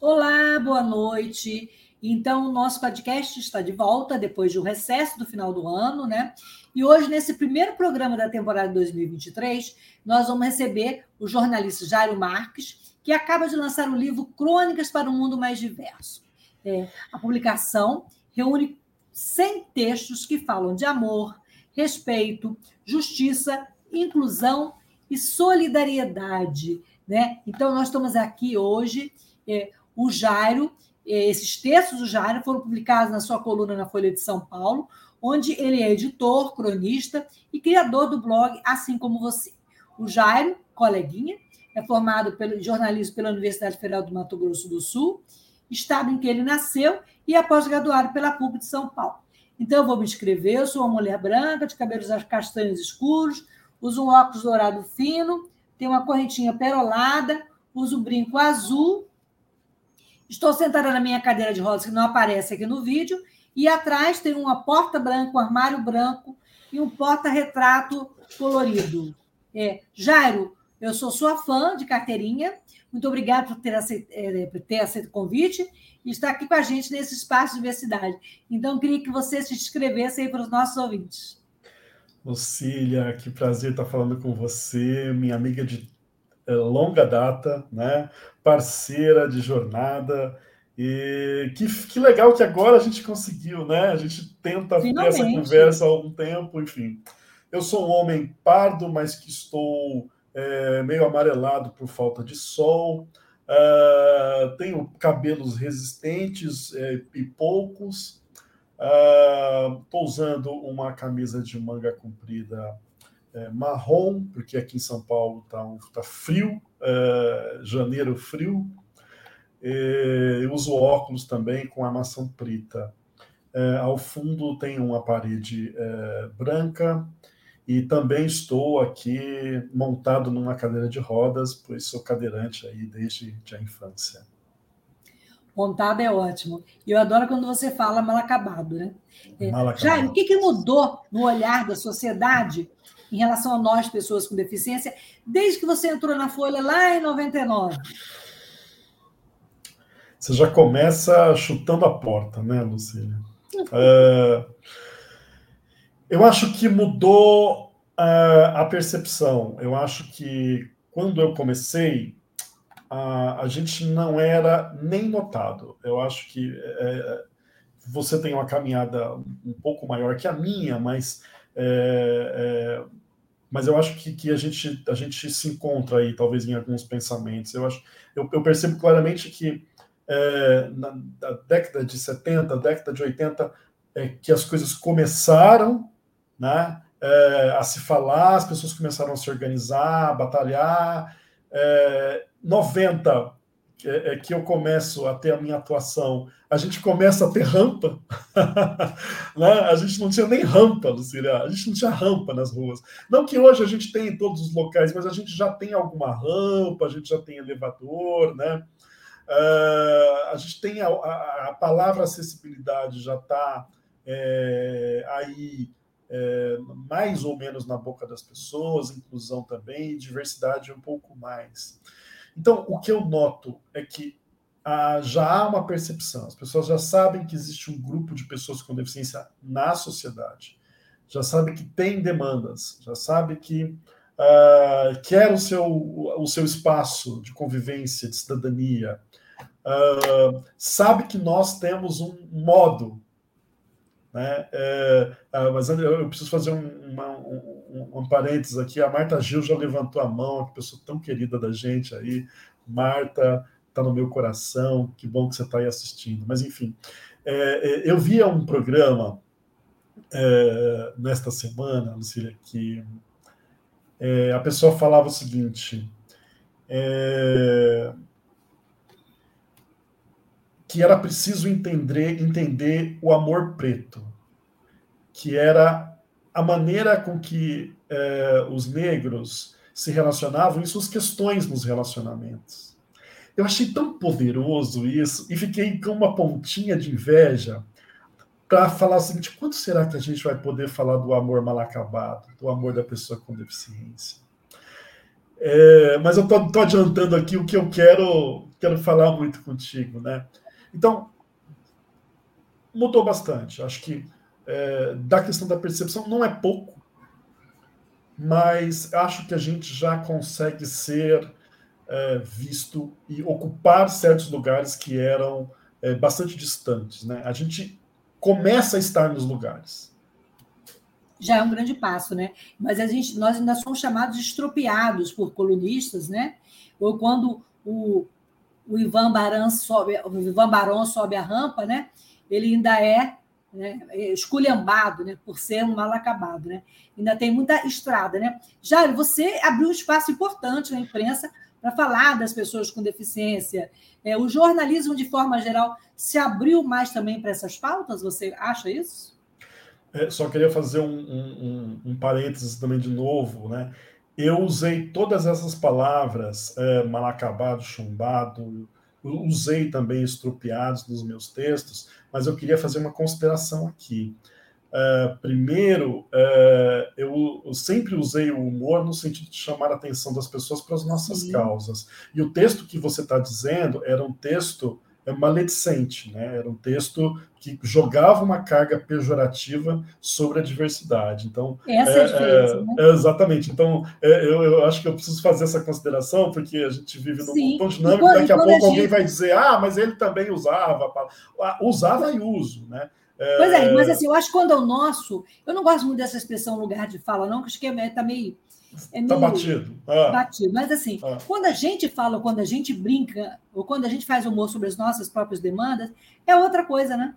Olá, boa noite. Então, o nosso podcast está de volta depois de um recesso do final do ano, né? E hoje, nesse primeiro programa da temporada 2023, nós vamos receber o jornalista Jairo Marques, que acaba de lançar o livro Crônicas para um Mundo Mais Diverso. É, a publicação reúne 100 textos que falam de amor, respeito, justiça, inclusão e solidariedade. Né? Então, nós estamos aqui hoje. É, o Jairo, é, esses textos do Jairo foram publicados na sua coluna na Folha de São Paulo, onde ele é editor, cronista e criador do blog Assim Como Você. O Jairo, coleguinha, é formado pelo jornalismo pela Universidade Federal do Mato Grosso do Sul, estado em que ele nasceu, e é pós-graduado pela PUC de São Paulo. Então, eu vou me inscrever. Eu sou uma mulher branca, de cabelos castanhos escuros, uso um óculos dourado fino, tenho uma correntinha perolada, uso um brinco azul Estou sentada na minha cadeira de rodas, que não aparece aqui no vídeo, e atrás tem uma porta branca, um armário branco e um porta-retrato colorido. É, Jairo, eu sou sua fã de carteirinha. Muito obrigada por ter aceito, é, aceito o convite e estar aqui com a gente nesse espaço de diversidade. Então, queria que você se inscrevesse aí para os nossos ouvintes. Lucília, que prazer estar falando com você, minha amiga de é, longa data, né? Parceira de jornada. E que, que legal que agora a gente conseguiu, né? A gente tenta Finalmente. ter essa conversa há algum tempo, enfim. Eu sou um homem pardo, mas que estou é, meio amarelado por falta de sol. Uh, tenho cabelos resistentes é, e poucos. Estou uh, usando uma camisa de manga comprida é, marrom, porque aqui em São Paulo está um, tá frio, é, janeiro frio. E eu uso óculos também com armação preta. É, ao fundo tem uma parede é, branca e também estou aqui montado numa cadeira de rodas, pois sou cadeirante aí desde a infância. Montado é ótimo. E eu adoro quando você fala mal acabado, né? É, mal acabado. Jair, o que, que mudou no olhar da sociedade em relação a nós, pessoas com deficiência, desde que você entrou na Folha lá em 99? Você já começa chutando a porta, né, Lucília? É, eu acho que mudou uh, a percepção. Eu acho que quando eu comecei, a, a gente não era nem notado. Eu acho que é, você tem uma caminhada um pouco maior que a minha, mas é, é, mas eu acho que, que a, gente, a gente se encontra aí, talvez, em alguns pensamentos. Eu, acho, eu, eu percebo claramente que é, na, na, década de 70, década de 80, é, que as coisas começaram né, é, a se falar, as pessoas começaram a se organizar, a batalhar. 90, é, é, que eu começo a ter a minha atuação, a gente começa a ter rampa. né? A gente não tinha nem rampa, Lucília, a gente não tinha rampa nas ruas. Não que hoje a gente tenha em todos os locais, mas a gente já tem alguma rampa, a gente já tem elevador, né? Uh, a gente tem a, a, a palavra acessibilidade já está é, aí é, mais ou menos na boca das pessoas, inclusão também, diversidade um pouco mais. Então, o que eu noto é que ah, já há uma percepção, as pessoas já sabem que existe um grupo de pessoas com deficiência na sociedade, já sabem que tem demandas, já sabem que ah, quer o seu, o seu espaço de convivência, de cidadania, ah, sabe que nós temos um modo né? É, ah, mas eu preciso fazer um, uma, um, um, parênteses aqui. A Marta Gil já levantou a mão, que pessoa tão querida da gente aí. Marta, está no meu coração, que bom que você está aí assistindo. Mas, enfim, é, é, eu via um programa é, nesta semana, Lucília, que é, a pessoa falava o seguinte: é, que era preciso entender, entender o amor preto, que era a maneira com que é, os negros se relacionavam em suas questões nos relacionamentos. Eu achei tão poderoso isso e fiquei com uma pontinha de inveja para falar o seguinte: quanto será que a gente vai poder falar do amor mal acabado, do amor da pessoa com deficiência? É, mas eu estou adiantando aqui o que eu quero, quero falar muito contigo, né? Então, mudou bastante. Acho que é, da questão da percepção não é pouco, mas acho que a gente já consegue ser é, visto e ocupar certos lugares que eram é, bastante distantes. Né? A gente começa a estar nos lugares. Já é um grande passo, né? Mas a gente, nós ainda somos chamados estropiados por colunistas, né? Ou quando o, o Ivan Baran sobe, o Ivan Barão sobe a rampa, né? Ele ainda é, né, esculhambado, né, por ser um mal acabado, né? Ainda tem muita estrada, né? Você abriu um espaço importante na imprensa para falar das pessoas com deficiência. É, o jornalismo, de forma geral, se abriu mais também para essas pautas? Você acha isso? É, só queria fazer um, um, um, parênteses também de novo, né? Eu usei todas essas palavras, é, mal acabado, chumbado, usei também estrupiados nos meus textos, mas eu queria fazer uma consideração aqui. Uh, primeiro, uh, eu, eu, sempre usei o humor no sentido de chamar a atenção das pessoas para as nossas Sim. causas. E o texto que você está dizendo era um texto maledicente, né? era um texto que jogava uma carga pejorativa sobre a diversidade. Então, essa é, a diferença, é, né? é, exatamente. Então, é, eu, eu, acho que eu preciso fazer essa consideração, porque a gente vive num Sim. mundo dinâmico, quando, daqui a pouco a gente... alguém vai dizer, ah, mas ele também usava. Ah, usava e uso, né? Pois é, mas assim, eu acho que quando é o nosso, eu não gosto muito dessa expressão lugar de fala, não, que acho que está meio. É tá batido. Ah. Batido. Mas assim, ah. quando a gente fala, quando a gente brinca, ou quando a gente faz humor sobre as nossas próprias demandas, é outra coisa, né?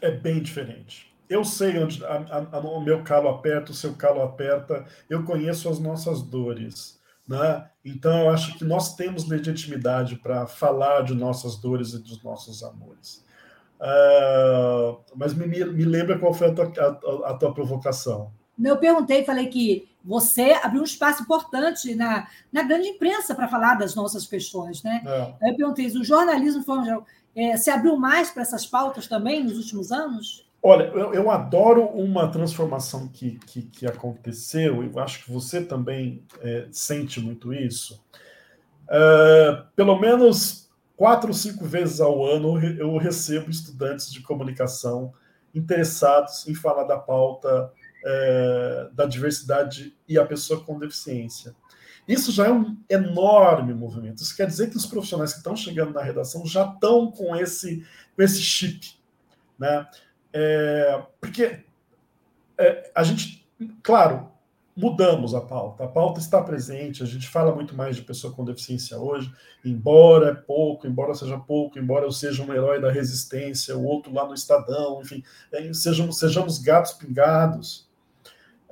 É bem diferente. Eu sei onde a, a, o meu calo aperta, o seu calo aperta, eu conheço as nossas dores. Né? Então, eu acho que nós temos legitimidade para falar de nossas dores e dos nossos amores. Uh, mas me, me lembra qual foi a tua, a, a tua provocação. Eu perguntei, falei que você abriu um espaço importante na, na grande imprensa para falar das nossas questões, né? É. Eu perguntei, o jornalismo, geral, é, se abriu mais para essas pautas também nos últimos anos? Olha, eu, eu adoro uma transformação que, que, que, aconteceu, eu acho que você também é, sente muito isso. Uh, pelo menos quatro ou cinco vezes ao ano eu recebo estudantes de comunicação interessados em falar da pauta é, da diversidade e a pessoa com deficiência. Isso já é um enorme movimento. Isso quer dizer que os profissionais que estão chegando na redação já estão com esse, com esse chip. Né? É, porque é, a gente, claro, mudamos a pauta. A pauta está presente, a gente fala muito mais de pessoa com deficiência hoje, embora é pouco, embora seja pouco, embora eu seja um herói da resistência, o outro lá no Estadão, enfim, é, sejamos, sejamos gatos pingados.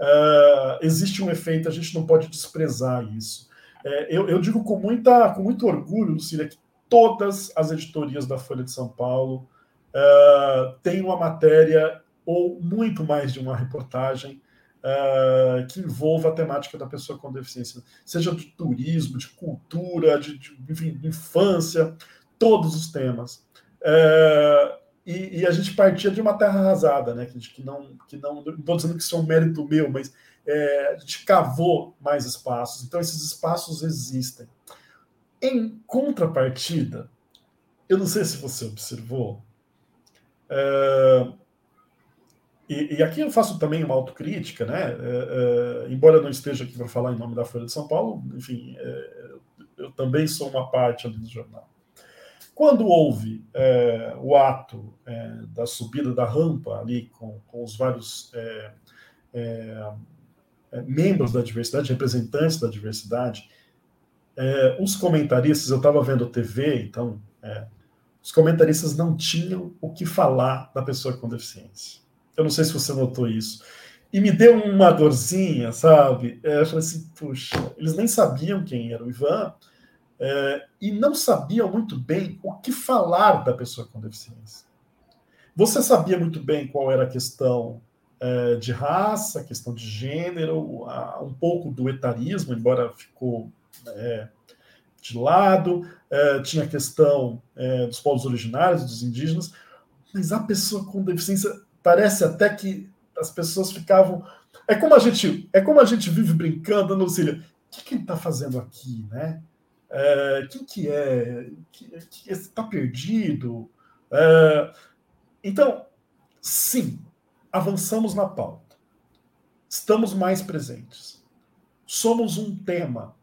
Uh, existe um efeito, a gente não pode desprezar isso. É, eu, eu, digo com, muita, com muito orgulho, Lucília, que todas as editorias da Folha de São Paulo uh, têm uma matéria ou muito mais de uma reportagem uh, que envolva a temática da pessoa com deficiência, seja de turismo, de cultura, de, de, de infância, todos os temas. Uh, e, e, a gente partia de uma terra arrasada, né? Que, que não, que não, não estou dizendo que isso é um mérito meu, mas é, a gente cavou mais espaços. Então esses espaços existem. Em contrapartida, eu não sei se você observou, uh, e, e, aqui eu faço também uma autocrítica, né? É, é, embora eu não esteja aqui para falar em nome da Folha de São Paulo, enfim, é, eu também sou uma parte do jornal. Quando houve é, o ato é, da subida da rampa ali com, com os vários é, membros da diversidade, representantes da diversidade, os comentaristas, eu estava vendo TV, então os comentaristas não tinham o que falar da pessoa com deficiência. Eu não sei se você notou isso. e me deu uma dorzinha, sabe? É, eu falei assim, puxa, eles nem sabiam quem era o Ivan é, e não sabiam muito bem o que falar da pessoa com deficiência. Você sabia muito bem qual era a questão é, de raça, a questão de gênero, a, um pouco do etarismo, embora ficou é, de lado, é, tinha a questão é, dos povos originários, dos indígenas, mas a pessoa com deficiência parece até que as pessoas ficavam. É como a gente, é como a gente vive brincando, sei, o que ele está fazendo aqui, né? É, quem que é? Está perdido? É, então, sim, avançamos na pauta. Estamos mais presentes. Somos um tema.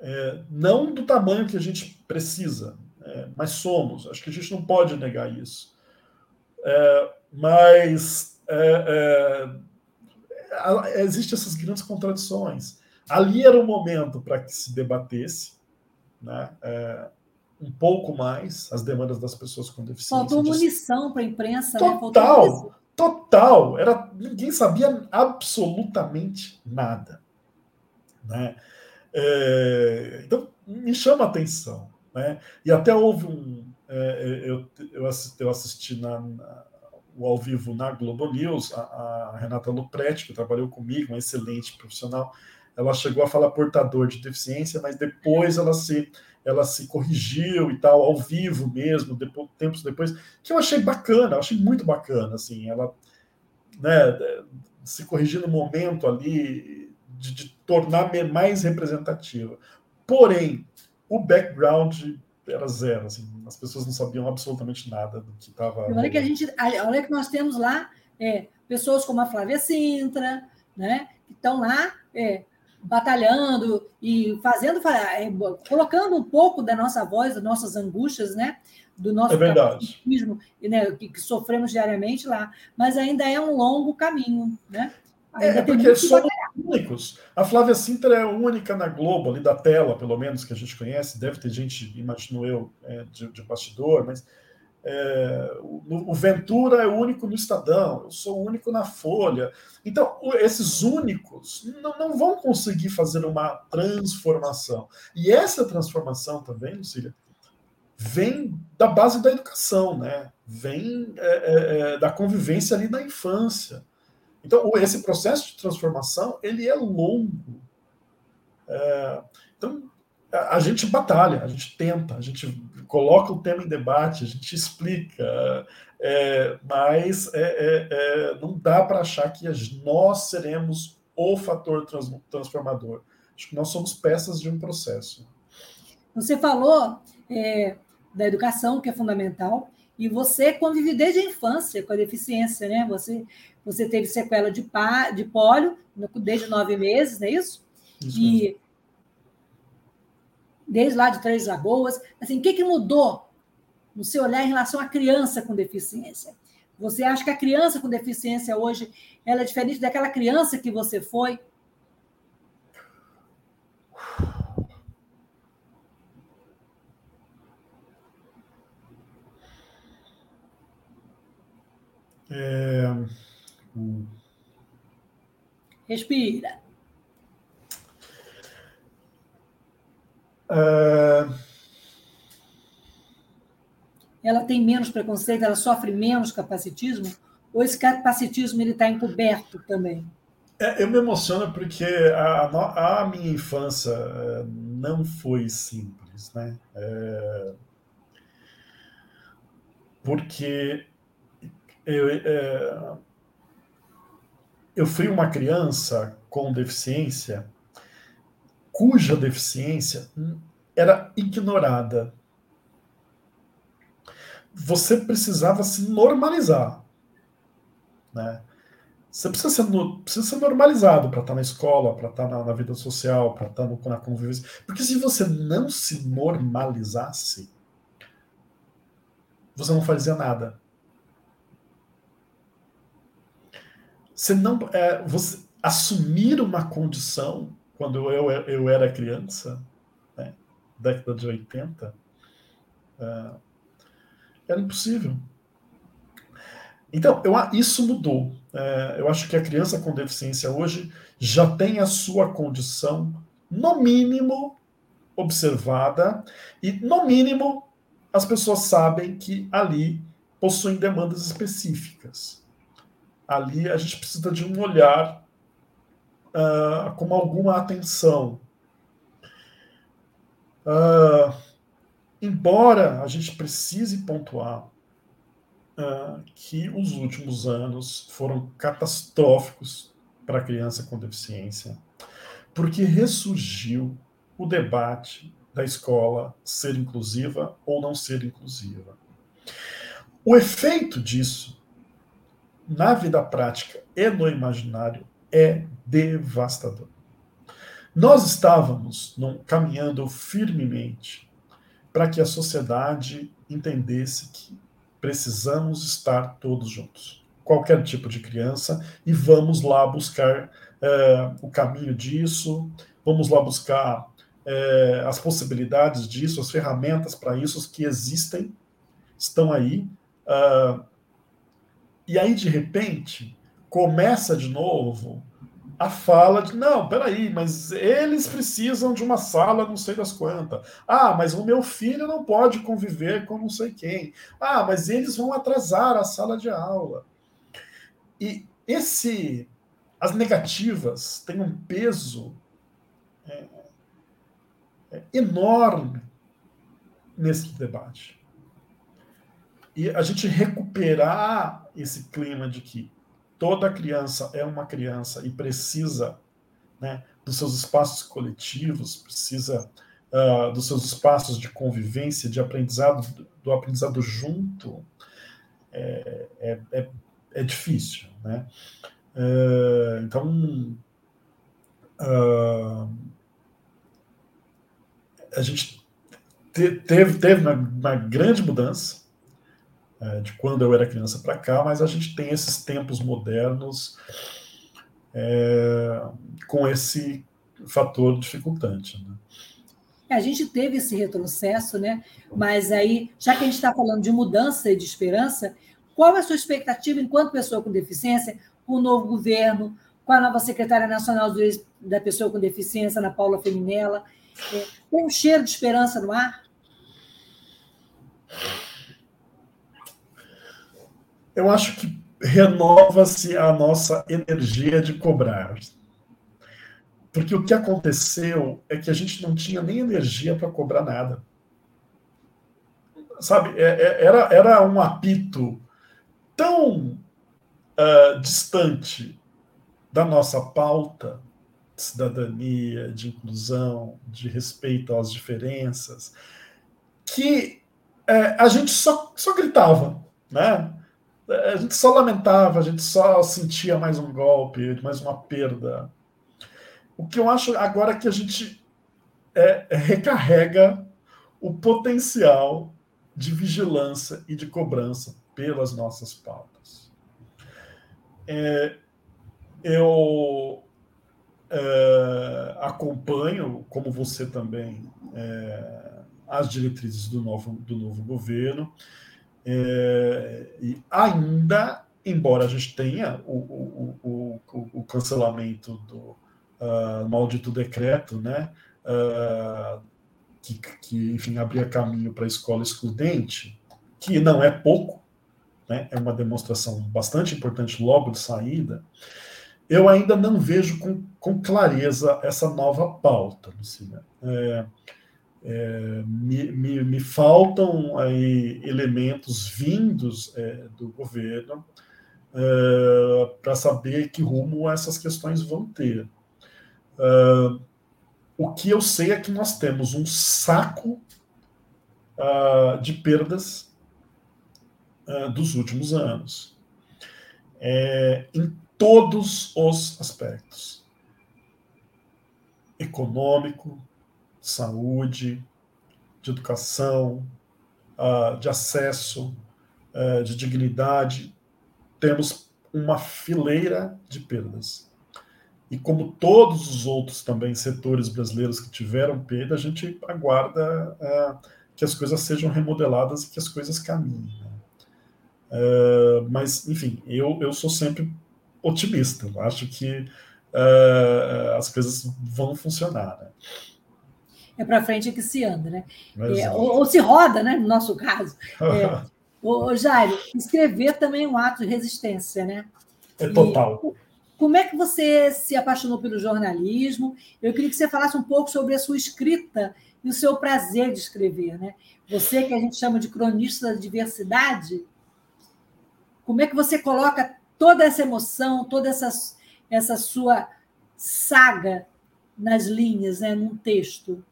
É, não do tamanho que a gente precisa, é, mas somos. Acho que a gente não pode negar isso. É, mas é, é, existem essas grandes contradições. Ali era o momento para que se debatesse, né? É, um pouco mais as demandas das pessoas com deficiência. Faltou munição para a imprensa, total, né? total. Era ninguém sabia absolutamente nada, né? É, então me chama a atenção, né? E até houve um, é, eu, eu, assisti, eu assisti na, na o ao vivo na Globo News, a, a Renata Lupretti, que trabalhou comigo, uma excelente profissional, ela chegou a falar portador de deficiência, mas depois ela se ela se corrigiu e tal ao vivo mesmo, depois, tempos depois, que eu achei bacana, eu achei muito bacana, assim, ela né, se corrigir no momento ali de, de tornar mais representativa. Porém, o background era zero, assim, as pessoas não sabiam absolutamente nada do que estava. Olha que a gente, olha que nós temos lá é, pessoas como a Flávia Sintra, né, que estão lá é, batalhando e fazendo, é, colocando um pouco da nossa voz, das nossas angústias, né? Do nosso é verdade. né, que, que, sofremos diariamente lá. Mas ainda é um longo caminho, né? É, é porque somos únicos. A Flávia Sintra é única na Globo, ali da tela, pelo menos, que a gente conhece. Deve ter gente, imagino eu, é, de, de bastidor, mas é, o, o, Ventura é o único no Estadão, eu sou o único na Folha. Então, esses únicos não, não vão conseguir fazer uma transformação. E essa transformação também, Lucília, vem da base da educação, né? vem é, é, é, da convivência ali na infância. Então, esse processo de transformação ele é longo. É, então, a, a gente batalha, a gente tenta, a gente coloca o tema em debate, a gente explica, é, mas é, é, é não dá para achar que nós seremos o fator trans, transformador. Acho que nós somos peças de um processo. Você falou é, da educação, que é fundamental, e você convive desde a infância com a deficiência, né? Você, você teve sequela de, pá, de pólio desde nove meses, não é isso? isso e mesmo desde lá de Três Lagoas. Assim, o que, que mudou no seu olhar em relação à criança com deficiência? Você acha que a criança com deficiência hoje ela é diferente daquela criança que você foi? É... Respira. Uh... Ela tem menos preconceito, ela sofre menos capacitismo? Ou esse capacitismo ele está encoberto também? É, eu me emociono porque a, a, minha infância é, não foi simples, né? É, porque eu, é, eu fui uma criança com deficiência cuja deficiência era ignorada. Você precisava se normalizar. Né? Você precisa ser, precisa ser normalizado para estar na escola, para estar na, na, vida social, para estar no, na convivência. Porque se você não se normalizasse, você não fazia nada. Você não. É, você assumir uma condição quando eu, eu era criança, né, década de 80, uh, é, era impossível. Então, eu, isso mudou. É, eu acho que a criança com deficiência hoje já tem a sua condição, no mínimo, observada, e, no mínimo, as pessoas sabem que ali possuem demandas específicas. Ali a gente precisa de um olhar uh, com alguma atenção. Uh, embora a gente precise pontuar uh, que os últimos anos foram catastróficos para a criança com deficiência, porque ressurgiu o debate da escola ser inclusiva ou não ser inclusiva. O efeito disso na vida prática e no imaginário é devastador. Nós estávamos num, caminhando firmemente para que a sociedade entendesse que precisamos estar todos juntos, qualquer tipo de criança, e vamos lá buscar uh, o caminho disso, vamos lá buscar uh, as possibilidades disso, as ferramentas para isso que existem, estão aí. Uh, e aí, de repente, começa de novo a fala de não, peraí, mas eles precisam de uma sala não sei das quantas. Ah, mas o meu filho não pode conviver com não sei quem. Ah, mas eles vão atrasar a sala de aula. E esse, as negativas têm um peso é, é, enorme nesse debate. E a gente recuperar esse clima de que toda criança é uma criança e precisa né, dos seus espaços coletivos, precisa uh, dos seus espaços de convivência, de aprendizado, do aprendizado junto, é, é, é, é difícil. Né? Uh, então, uh, a gente te, teve, teve uma, uma grande mudança é, de quando eu era criança para cá, mas a gente tem esses tempos modernos é, com esse fator dificultante. Né? É, a gente teve esse retrocesso, né? Mas aí, já que a gente está falando de mudança e de esperança, qual é a sua expectativa enquanto pessoa com deficiência, com o novo governo, com a nova secretária nacional da pessoa com deficiência, Ana Paula Feminella? É, tem um cheiro de esperança no ar? Eu acho que renova-se a nossa energia de cobrar. Porque o que aconteceu é que a gente não tinha nem energia para cobrar nada. Sabe, é, é, era, era um apito tão uh, distante da nossa pauta de cidadania, de inclusão, de respeito às diferenças, que uh, a gente só, só gritava, né? A gente só lamentava, a gente só sentia mais um golpe, mais uma perda. O que eu acho agora é que a gente é, recarrega o potencial de vigilância e de cobrança pelas nossas pautas. É, eu é, acompanho, como você também, é, as diretrizes do novo, do novo governo. É, e ainda, embora a gente tenha o, o, o, o cancelamento do uh, maldito decreto, né, uh, que, que, enfim, abria caminho para a escola excludente, que não é pouco, né, é uma demonstração bastante importante logo de saída, eu ainda não vejo com, com clareza essa nova pauta, Lucina. É, é, me, me, me, faltam aí elementos vindos é, do governo é, para saber que rumo essas questões vão ter. É, o que eu sei é que nós temos um saco uh, de perdas uh, dos últimos anos, é, em todos os aspectos: econômico, saúde, de educação, uh, de acesso, uh, de dignidade, temos uma fileira de perdas. E como todos os outros também setores brasileiros que tiveram perda, a gente aguarda uh, que as coisas sejam remodeladas e que as coisas caminhem. Né? Uh, mas, enfim, eu, eu sou sempre otimista. Eu acho que as coisas vão funcionar. Né? É para frente que se anda, né? É, ou, ou, se roda, né? No nosso caso. É, ô, Jairo, escrever também é um ato de resistência, né? É total. E, como é que você se apaixonou pelo jornalismo? Eu queria que você falasse um pouco sobre a sua escrita e o seu prazer de escrever, né? Você que a gente chama de cronista da diversidade, como é que você coloca toda essa emoção, toda essa, essa sua saga nas linhas, né, num texto?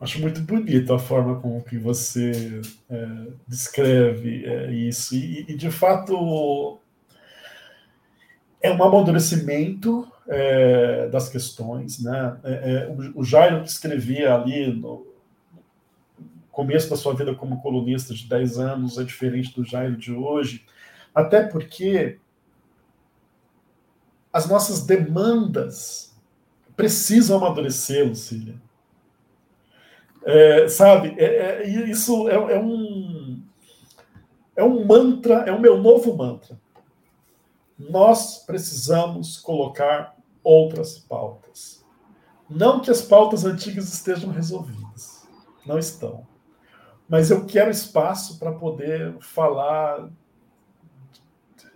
Acho muito bonita a forma com que você é, descreve é, isso. E, e, de fato, é um amadurecimento é, das questões. Né? É, é, o, o Jairo escrevia ali no começo da sua vida como colunista de 10 anos é diferente do Jairo de hoje, até porque as nossas demandas precisam amadurecer, Lucília. É, sabe, é, é, isso é, é, um é um mantra, é o meu novo mantra nós precisamos colocar outras pautas. Não que as pautas antigas estejam resolvidas, não estão. Mas eu quero espaço para poder falar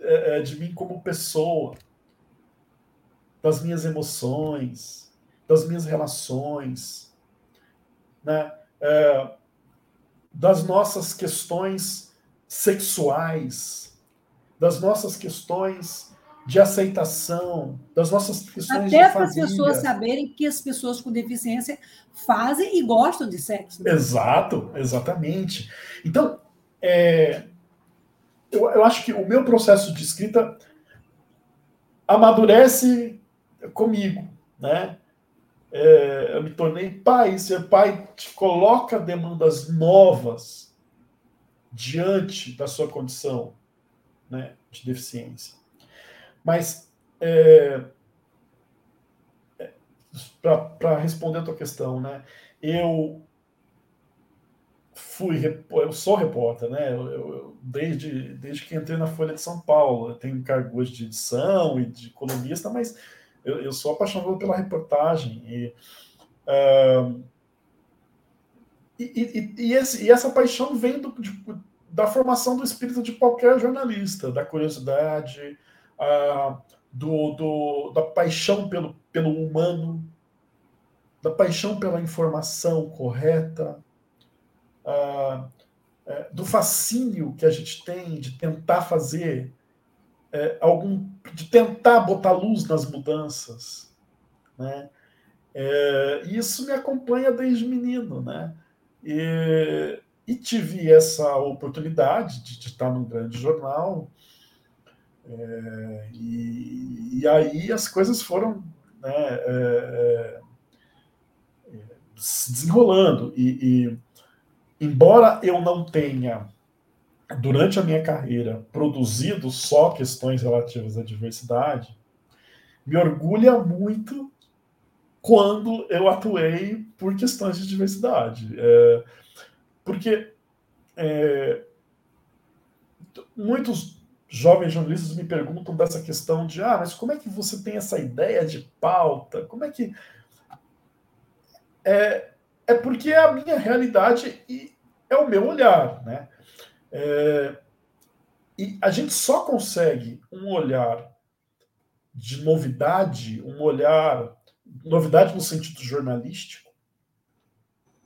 é, é, de mim como pessoa, das minhas emoções, das minhas relações, né? É, das nossas questões sexuais, das nossas questões de aceitação, das nossas questões Até para as pessoas saberem que as pessoas com deficiência fazem e gostam de sexo. Né? Exato, exatamente. Então, é, eu, eu acho que o meu processo de escrita amadurece comigo, né? É, eu me tornei pai, ser pai te coloca demandas novas diante da sua condição né, de deficiência. Mas, é, é para responder a tua questão, né, eu fui, eu sou repórter, né? Eu, eu, desde, desde que entrei na Folha de São Paulo, eu tenho cargos de edição e de colunista, mas eu, eu sou apaixonado pela reportagem e, uh, e, e, esse, e, essa paixão vem do, de, da formação do espírito de qualquer jornalista, da curiosidade, a, do, do, da paixão pelo, pelo humano, da paixão pela informação correta, a, é, do fascínio que a gente tem de tentar fazer é, algum, de tentar botar luz nas mudanças, né? É, isso me acompanha desde menino, né? E, e tive essa oportunidade de, de estar num grande jornal. É, e, e, aí as coisas foram né, é, é, se desenrolando. E, e, embora eu não tenha, durante a minha carreira, produzido só questões relativas à diversidade, me orgulha muito quando eu atuei por questões de diversidade. É, porque é, muitos jovens jornalistas me perguntam dessa questão de ah, mas como é que você tem essa ideia de pauta? Como é que. É, é porque é a minha realidade e é o meu olhar, né? É, e a gente só consegue um olhar de novidade, um olhar, novidade no sentido jornalístico,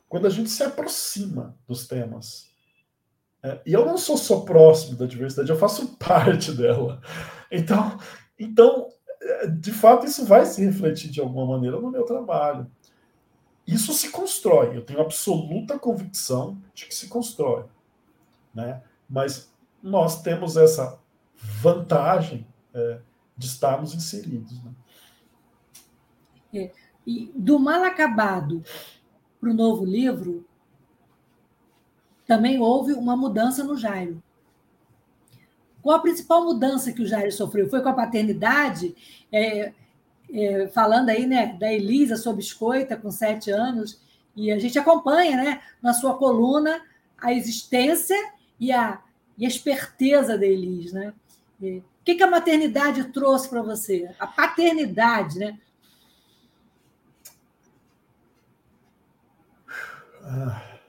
quando a gente se aproxima dos temas. É, e eu não sou só próximo da diversidade, eu faço parte dela. Então, então, é, de fato, isso vai se refletir de alguma maneira no meu trabalho. Isso se constrói, eu tenho absoluta convicção de que se constrói. Né? Mas nós temos essa vantagem é, de estarmos inseridos. Né? É, e do mal acabado para o novo livro, também houve uma mudança no Jairo. Qual a principal mudança que o Jairo sofreu? Foi com a paternidade? É, é, falando aí né, da Elisa sob escoita, com sete anos, e a gente acompanha né, na sua coluna a existência e a e a esperteza da Elis, né? O que, que a maternidade trouxe para você? A paternidade, né? Ah,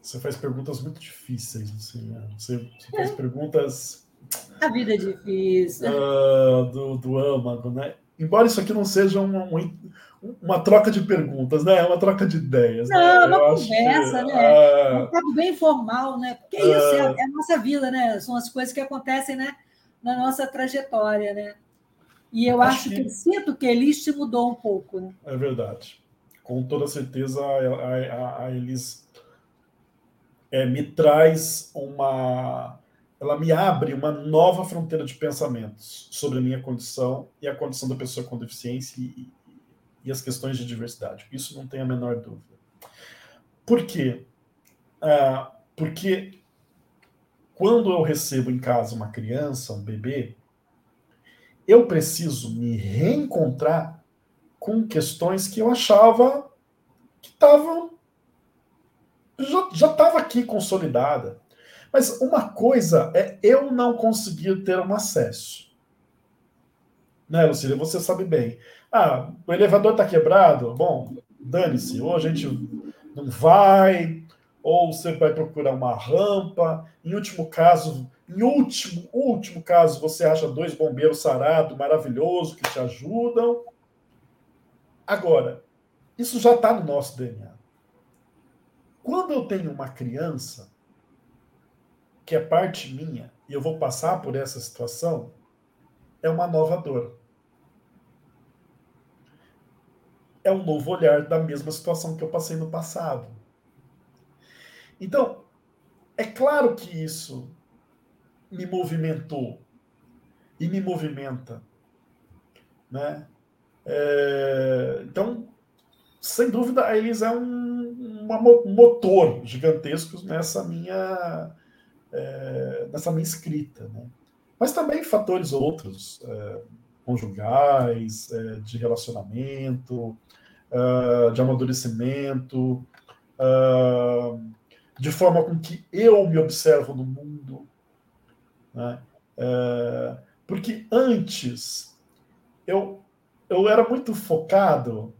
você faz perguntas muito difíceis, assim, né? você, você faz é. perguntas. A vida é difícil. Uh, do, do âmago, né? Embora isso aqui não seja uma, uma troca de perguntas, né? É uma troca de ideias. Não, né? É uma Eu conversa, que, né? Uh, um papo bem informal, né? Porque é isso, é, é, a nossa vida, né? São as coisas que acontecem, né? Na nossa trajetória, né? E eu acho, acho que, que sinto que a Elis te mudou um pouco, né? É verdade. Com toda certeza, a, a, a Elis é, me traz uma. Ela me abre uma nova fronteira de pensamentos sobre a minha condição e a condição da pessoa com deficiência e, e as questões de diversidade. Isso não tem a menor dúvida. Por quê? Ah, porque quando eu recebo em casa uma criança, um bebê, eu preciso me reencontrar com questões que eu achava que estavam já estava aqui consolidada. Mas uma coisa é eu não conseguir ter um acesso. Né, Lucília? Você sabe bem. Ah, o elevador está quebrado? Bom, dane-se. Ou a gente não vai, ou você vai procurar uma rampa. Em último caso, em último, último caso, você acha dois bombeiros sarados, maravilhoso, que te ajudam. Agora, isso já está no nosso DNA. Quando eu tenho uma criança, que é parte minha, e eu vou passar por essa situação, é uma nova dor. É um novo olhar da mesma situação que eu passei no passado. Então, é claro que isso me movimentou e me movimenta, né? É, então, sem dúvida, a Elis é um, uma, um motor gigantesco nessa minha, é, nessa minha escrita. Né? Mas também fatores outros, é, conjugais, é, de relacionamento, é, de amadurecimento, é, de forma com que eu me observo no mundo. Né? É, porque antes eu, eu era muito focado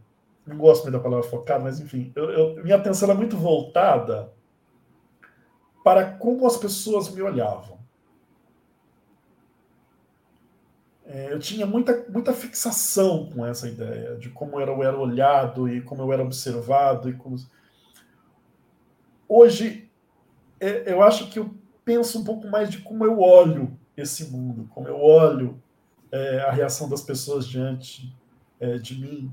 não gosto muito da palavra focado, mas enfim, eu, eu, minha atenção era muito voltada para como as pessoas me olhavam. É, eu tinha muita, muita fixação com essa ideia de como eu era olhado e como eu era observado e como hoje é, eu acho que eu penso um pouco mais de como eu olho esse mundo, como eu olho é, a reação das pessoas diante é, de mim,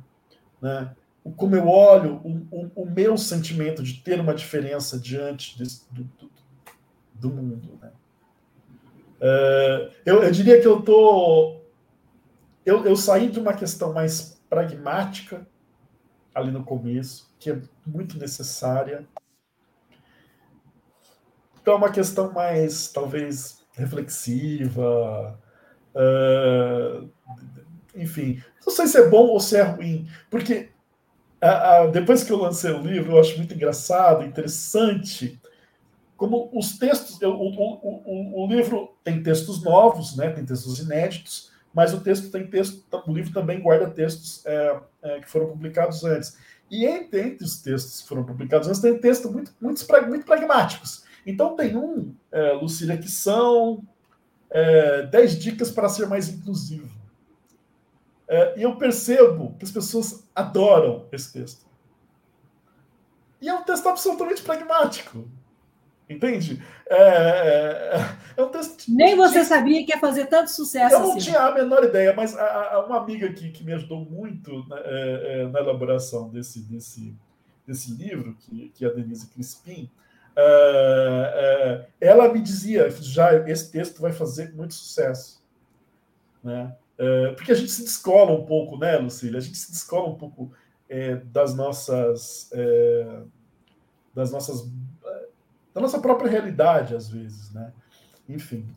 né? como eu olho o, o, o, meu sentimento de ter uma diferença diante desse, do, do, do, mundo. Né? É, eu, eu, diria que eu tô eu, eu saí de uma questão mais pragmática ali no começo, que é muito necessária, para uma questão mais talvez reflexiva, uh, enfim, não sei se é bom ou se é ruim, porque uh, uh, depois que eu lancei o livro, eu acho muito engraçado, interessante, como os textos, o, o, o, o, livro tem textos novos, né, tem textos inéditos, mas o texto tem texto, o livro também guarda textos é, é, que foram publicados antes. E entre, os textos que foram publicados antes, tem textos muito, muito, muito pragmáticos. Então tem um, é, Lucília, que são 10 é, dicas para ser mais inclusivo. É, e eu percebo que as pessoas adoram esse texto. E é um texto absolutamente pragmático. Entende? É, é, é um texto. Nem você sabia que ia fazer tanto sucesso. Eu não assim. tinha a menor ideia, mas a, a, uma amiga que, que me ajudou muito na, é, é na elaboração desse, desse, desse livro, que, que é a Denise Crispim, é, ela me dizia: já esse texto vai fazer muito sucesso. Né? É, porque a gente se descola um pouco, né, Lucília? A gente se descola um pouco é, das nossas. É, das nossas. Da nossa própria realidade, às vezes, né? Enfim.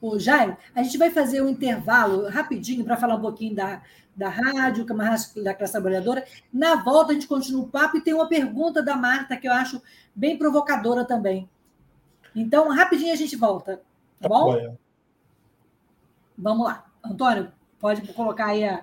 o Jairo, a gente vai fazer um intervalo rapidinho para falar um pouquinho da, da rádio, que é da classe trabalhadora. Na volta, a gente continua o papo e tem uma pergunta da Marta que eu acho bem provocadora também. Então, rapidinho a gente volta, tá, tá bom? Vamos lá. Antônio, pode colocar aí a,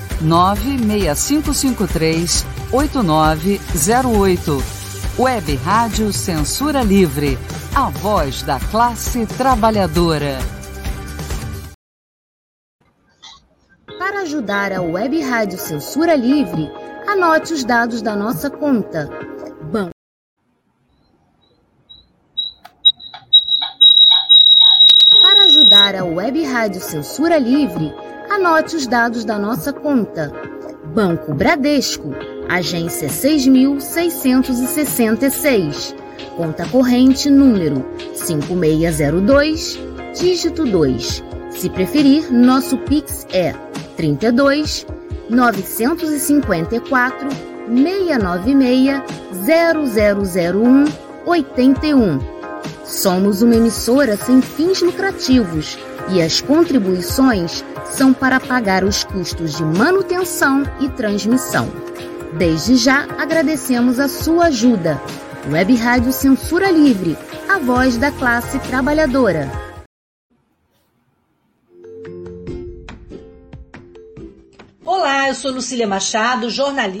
96553 8908. Web Rádio Censura Livre. A voz da classe trabalhadora. Para ajudar a Web Rádio Censura Livre, anote os dados da nossa conta. Bom. Para ajudar a Web Rádio Censura Livre, anote os dados da nossa conta. Banco Bradesco agência 6666, conta corrente número 5602, dígito 2. Se preferir, nosso Pix é 32 954 696 0001 81. Somos uma emissora sem fins lucrativos e as contribuições são para pagar os custos de manutenção e transmissão. Desde já agradecemos a sua ajuda. Web Rádio Censura Livre, a voz da classe trabalhadora. Olá, eu sou Lucília Machado, jornalista.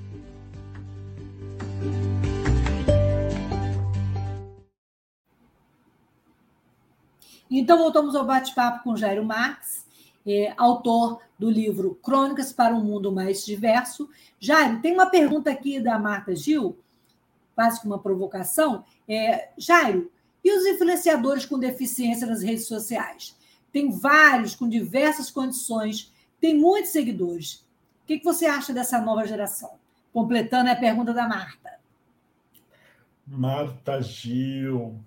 Então, voltamos ao bate-papo com Jairo Marx, é, autor do livro Crônicas para um Mundo Mais Diverso. Jairo, tem uma pergunta aqui da Marta Gil, quase que uma provocação. É, Jairo, e os influenciadores com deficiência nas redes sociais? Tem vários com diversas condições, tem muitos seguidores. O que, você acha dessa nova geração? Completando a pergunta da Marta. Marta Gil.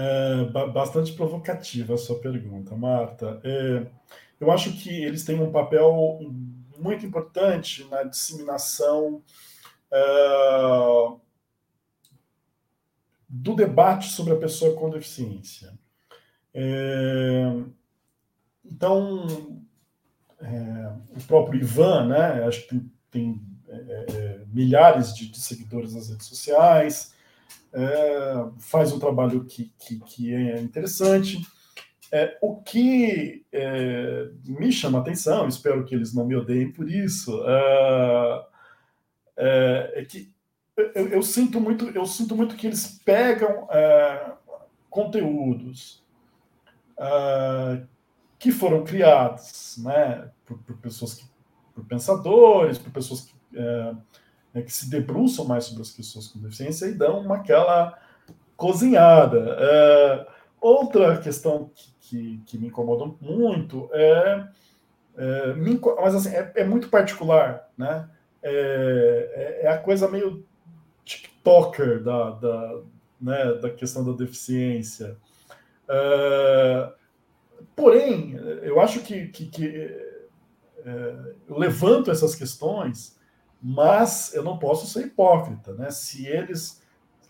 É, bastante provocativa a sua pergunta, Marta. É, eu acho que eles têm um papel muito importante na disseminação uh, do debate sobre a pessoa com deficiência. É, então, é, o próprio Ivan, né, acho que tem, tem é, é milhares de, de, seguidores nas redes sociais, é, faz um trabalho que, que, que é interessante. É, o que é, me chama atenção, espero que eles não me odeiem por isso, é, é, é que eu, eu, sinto muito, eu sinto muito que eles pegam é, conteúdos que foram criados, né, por, por pessoas que, por pensadores, por pessoas que, né, que se debruçam mais sobre as pessoas com deficiência e dão uma aquela cozinhada. outra questão que que, que me incomodam muito é, é me, mas assim, é, é, muito particular, né? É, é, é a coisa meio TikToker da, da, né, da questão da deficiência. É, porém, eu acho que, que, que é, eu levanto essas questões, mas eu não posso ser hipócrita, né? Se eles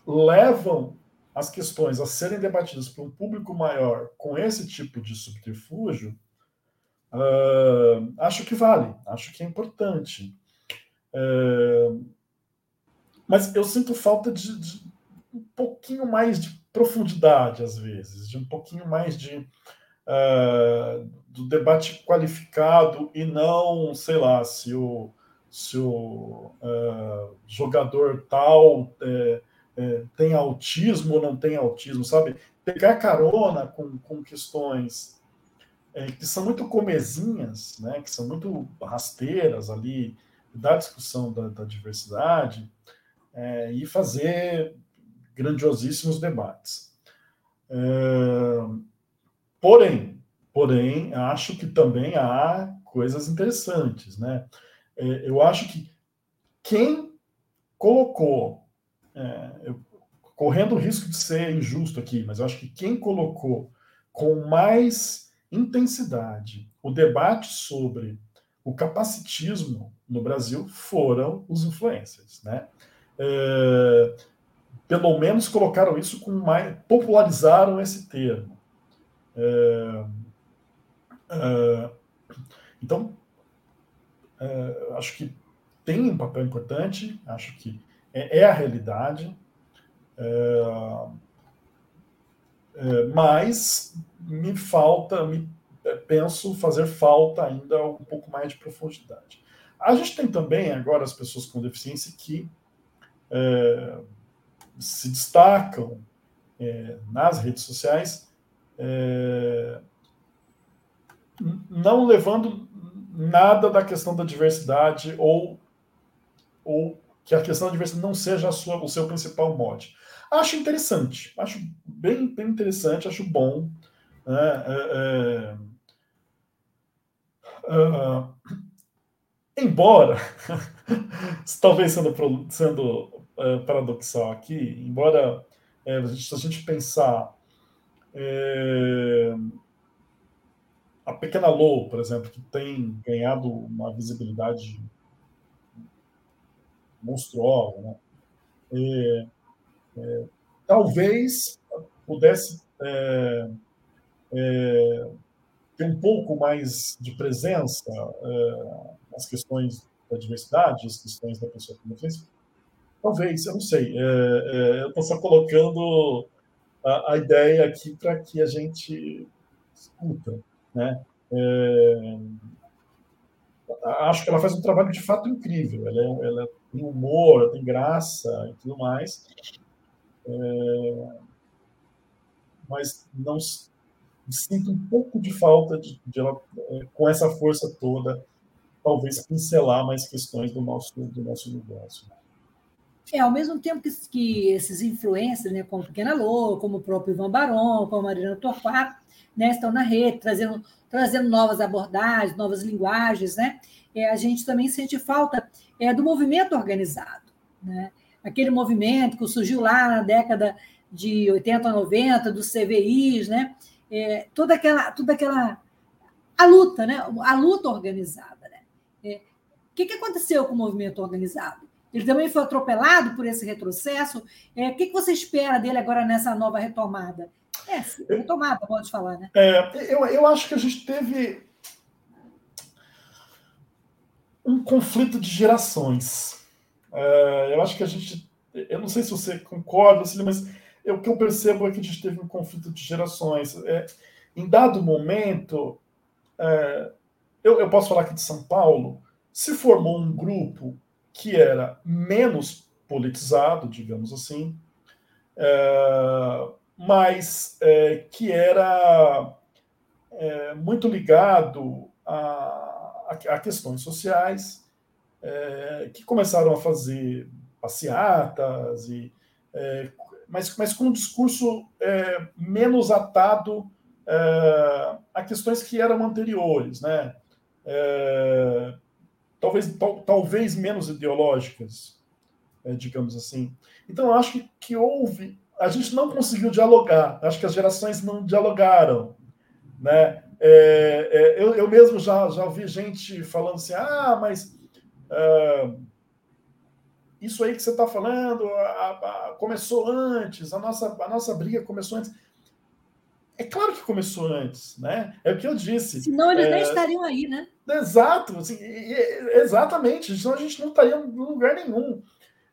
levam as questões a serem debatidas por um público maior com esse tipo de subterfúgio, uh, acho que vale, acho que é importante. Uh, mas eu sinto falta de, de, um pouquinho mais de profundidade, às vezes, de um pouquinho mais de uh, do debate qualificado e não, sei lá, se o, se o jogador tal é, tem autismo ou não tem autismo, sabe? Pegar carona com, com questões é, que são muito comezinhas, né? que são muito rasteiras ali, da discussão da, da diversidade, é, e fazer grandiosíssimos debates. É, porém, porém, acho que também há coisas interessantes, né? É, eu acho que quem colocou é, eu, correndo o risco de ser injusto aqui, mas eu acho que quem colocou com mais intensidade o debate sobre o capacitismo no Brasil foram os influencers, né? É, pelo menos colocaram isso com mais, popularizaram esse termo. É, é, então, é, acho que tem um papel importante, acho que é, é a realidade, é, é, mas me falta, me penso fazer falta ainda um pouco mais de profundidade. A gente tem também agora as pessoas com deficiência que se destacam nas redes sociais, não levando nada da questão da diversidade ou, ou que a questão da diversidade não seja sua, o seu principal mote. Acho interessante, acho bem, bem interessante, acho bom. Né? É, é, é, embora, talvez sendo, sendo é, paradoxal aqui, embora é, se a gente pensar é, a Pequena Lou, por exemplo, que tem ganhado uma visibilidade monstruosa. Né? É, talvez pudesse é, é, ter um pouco mais de presença é, nas questões da diversidade, as questões da pessoa com deficiência. Talvez, eu não sei. É, é, eu estou só colocando a, a ideia aqui para que a gente escuta, né? acho que ela faz um trabalho de fato incrível. Ela, é, ela tem humor, tem graça e tudo mais. É, mas não sinto um pouco de falta de, de ela, é, com essa força toda, talvez pincelar mais questões do nosso, do nosso negócio. É, ao mesmo tempo que, que esses influencers, né, como Pequena Lô, como o próprio Ivan Baron, como a Marina Torquato, né, estão na rede, trazendo, trazendo novas abordagens, novas linguagens, né? É, a gente também sente falta é, do movimento organizado. Né? Aquele movimento que surgiu lá na década de 80, 90, dos CVIs, né? É, toda aquela, toda aquela a luta, né? A luta organizada, né? É, o que, que aconteceu com o movimento organizado? Ele também foi atropelado por esse retrocesso. É, o que, que você espera dele agora nessa nova retomada? É, retomada, pode falar, né? É, eu, eu acho que a gente teve um conflito de gerações. É, eu acho que a gente. Eu não sei se você concorda, mas eu, o que eu percebo é que a gente teve um conflito de gerações. É, em dado momento, é, eu, eu posso falar aqui de São Paulo, se formou um grupo que era menos politizado, digamos assim, é, mas é, que era é, muito ligado a a, questões sociais, é, que começaram a fazer passeatas, e, é, mas, mas com um discurso é, menos atado é, a questões que eram anteriores, né? Talvez, tal, talvez menos ideológicas, digamos assim. Então, acho que, que houve. A gente não conseguiu dialogar, acho que as gerações não dialogaram. Né? É, é, eu, eu mesmo já, já ouvi gente falando assim: ah, mas uh, isso aí que você está falando a, a, começou antes, a nossa, a nossa briga começou antes. É claro que começou antes, né? É o que eu disse. Senão eles é... nem estariam aí, né? Exato, assim, exatamente. Senão a gente não estaria em lugar nenhum.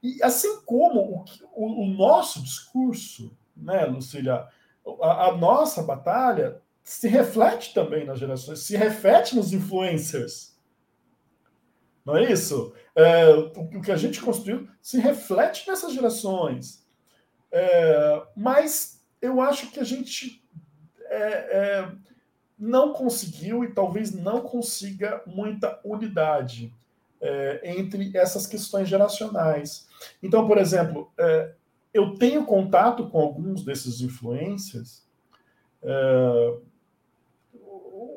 E assim como o, o, o nosso discurso, né, Lucília, a, a, nossa batalha se reflete também nas gerações, se reflete nos influencers. Não é isso? É, o, o, que a gente construiu se reflete nessas gerações. É, mas eu acho que a gente é, é, não conseguiu e talvez não consiga muita unidade é, entre essas questões geracionais. Então, por exemplo, é, eu tenho contato com alguns desses influencers, é,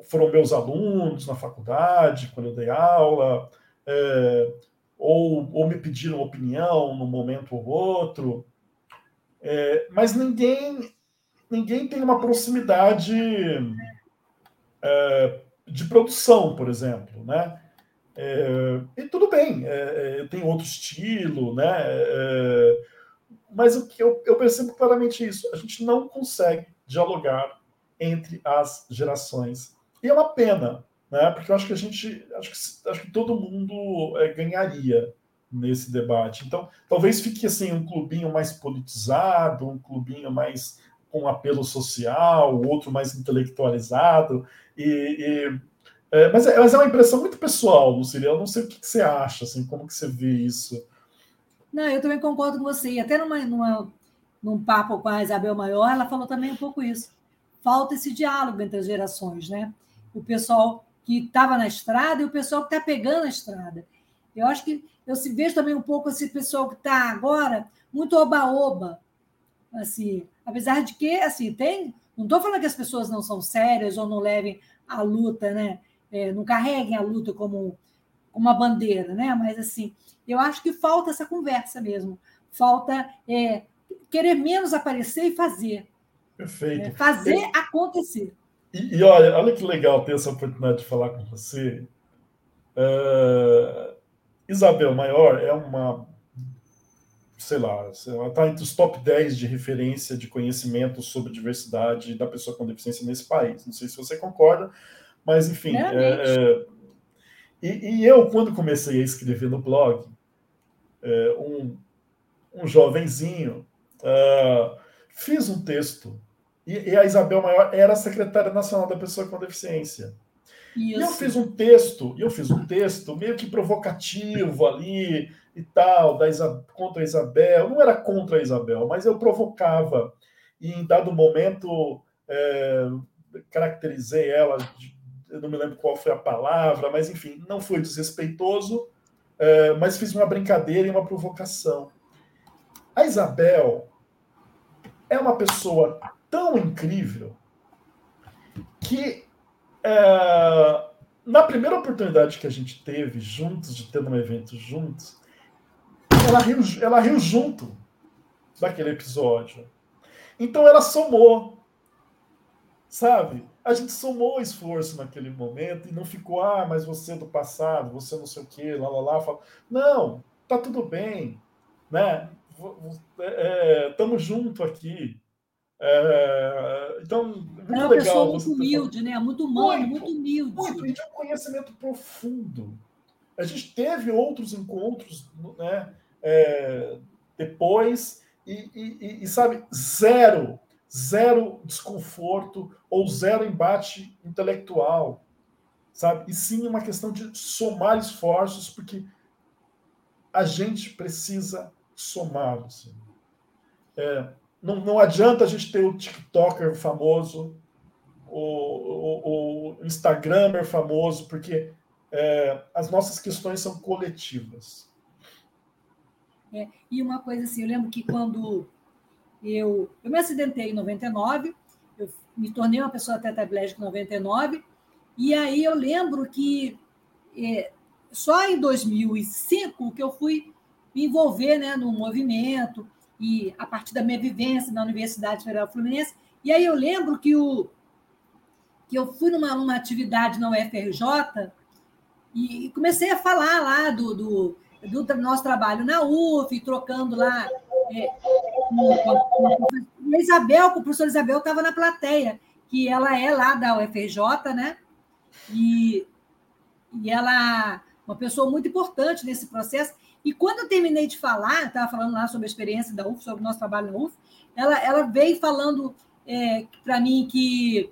foram meus alunos na faculdade, quando eu dei aula, é, ou, ou me pediram opinião num momento ou outro, é, mas ninguém ninguém tem uma proximidade é, de produção, por exemplo, né? É, e tudo bem, é, é tem outro estilo, né? É, mas o que eu, eu percebo claramente isso: a gente não consegue dialogar entre as gerações. E é uma pena, né? Porque eu acho que a gente, acho que, acho que todo mundo é, ganharia nesse debate. Então, talvez fique assim um clubinho mais politizado, um clubinho mais com apelo social, outro mais intelectualizado. E, e é, mas, é, mas, é, uma impressão muito pessoal, Lucília. Eu não sei o que, que, você acha, assim, como que você vê isso. Não, eu também concordo com você. Até numa, numa, num papo com a Isabel Maior, ela falou também um pouco isso. Falta esse diálogo entre as gerações, né? O pessoal que estava na estrada e o pessoal que está pegando a estrada. Eu acho que eu vejo também um pouco esse pessoal que está agora muito oba-oba, assim, apesar de que, assim, tem, não estou falando que as pessoas não são sérias ou não levem a luta, né, é, não carreguem a luta como uma bandeira, né, mas, assim, eu acho que falta essa conversa mesmo, falta é, querer menos aparecer e fazer. Perfeito. É, fazer acontecer. E, e, olha, olha que legal ter essa oportunidade de falar com você. Uh, Isabel Maior é uma sei lá, ela está entre os top 10 de referência de conhecimento sobre diversidade da pessoa com deficiência nesse país. Não sei se você concorda, mas enfim. É, é, e, e, eu, quando comecei a escrever no blog, é, um, um jovenzinho, uh, fiz um texto, e, e, a Isabel Maior era a secretária nacional da pessoa com deficiência. Isso. E eu fiz um texto, eu fiz um texto meio que provocativo ali, e tal, da Isabel, contra a Isabel. Não era contra a Isabel, mas eu provocava. E em dado momento, é, caracterizei ela, de, eu não me lembro qual foi a palavra, mas enfim, não foi desrespeitoso, é, mas fiz uma brincadeira e uma provocação. A Isabel é uma pessoa tão incrível que é, na primeira oportunidade que a gente teve juntos, de ter um evento juntos, ela riu, ela riu junto daquele episódio. Então ela somou, sabe? A gente somou o esforço naquele momento e não ficou, ah, mas você é do passado, você não sei o quê, lá, lá, lá. Fala, não, tá tudo bem, né? Estamos é, junto aqui. É, então, muito é uma legal. pessoa muito humilde, né? Muito humano, muito, muito humilde. Muito, e de um conhecimento profundo. A gente teve outros encontros, né? é, depois e, e, e, sabe, zero, zero desconforto ou zero embate intelectual, sabe? E sim uma questão de somar esforços, porque a gente precisa somar. Assim. É, não, não adianta a gente ter o TikToker famoso, o, o, o Instagramer famoso, porque é, as nossas questões são coletivas. É, e uma coisa assim, eu lembro que quando eu, eu me acidentei em 99, eu me tornei uma pessoa tetraplégica em 99, e aí eu lembro que é, só em 2005 que eu fui me envolver né, no movimento, e a partir da minha vivência na Universidade Federal Fluminense, e aí eu lembro que o, que eu fui numa, numa atividade na UFRJ e comecei a falar lá do, do, do nosso trabalho na UF, trocando lá. É, com, a Isabel, com o professor Isabel, estava na plateia, que ela é lá da UFRJ, né? E, e ela uma pessoa muito importante nesse processo. E quando eu terminei de falar, estava falando lá sobre a experiência da UF, sobre o nosso trabalho na UF, ela, ela veio falando é, para mim que,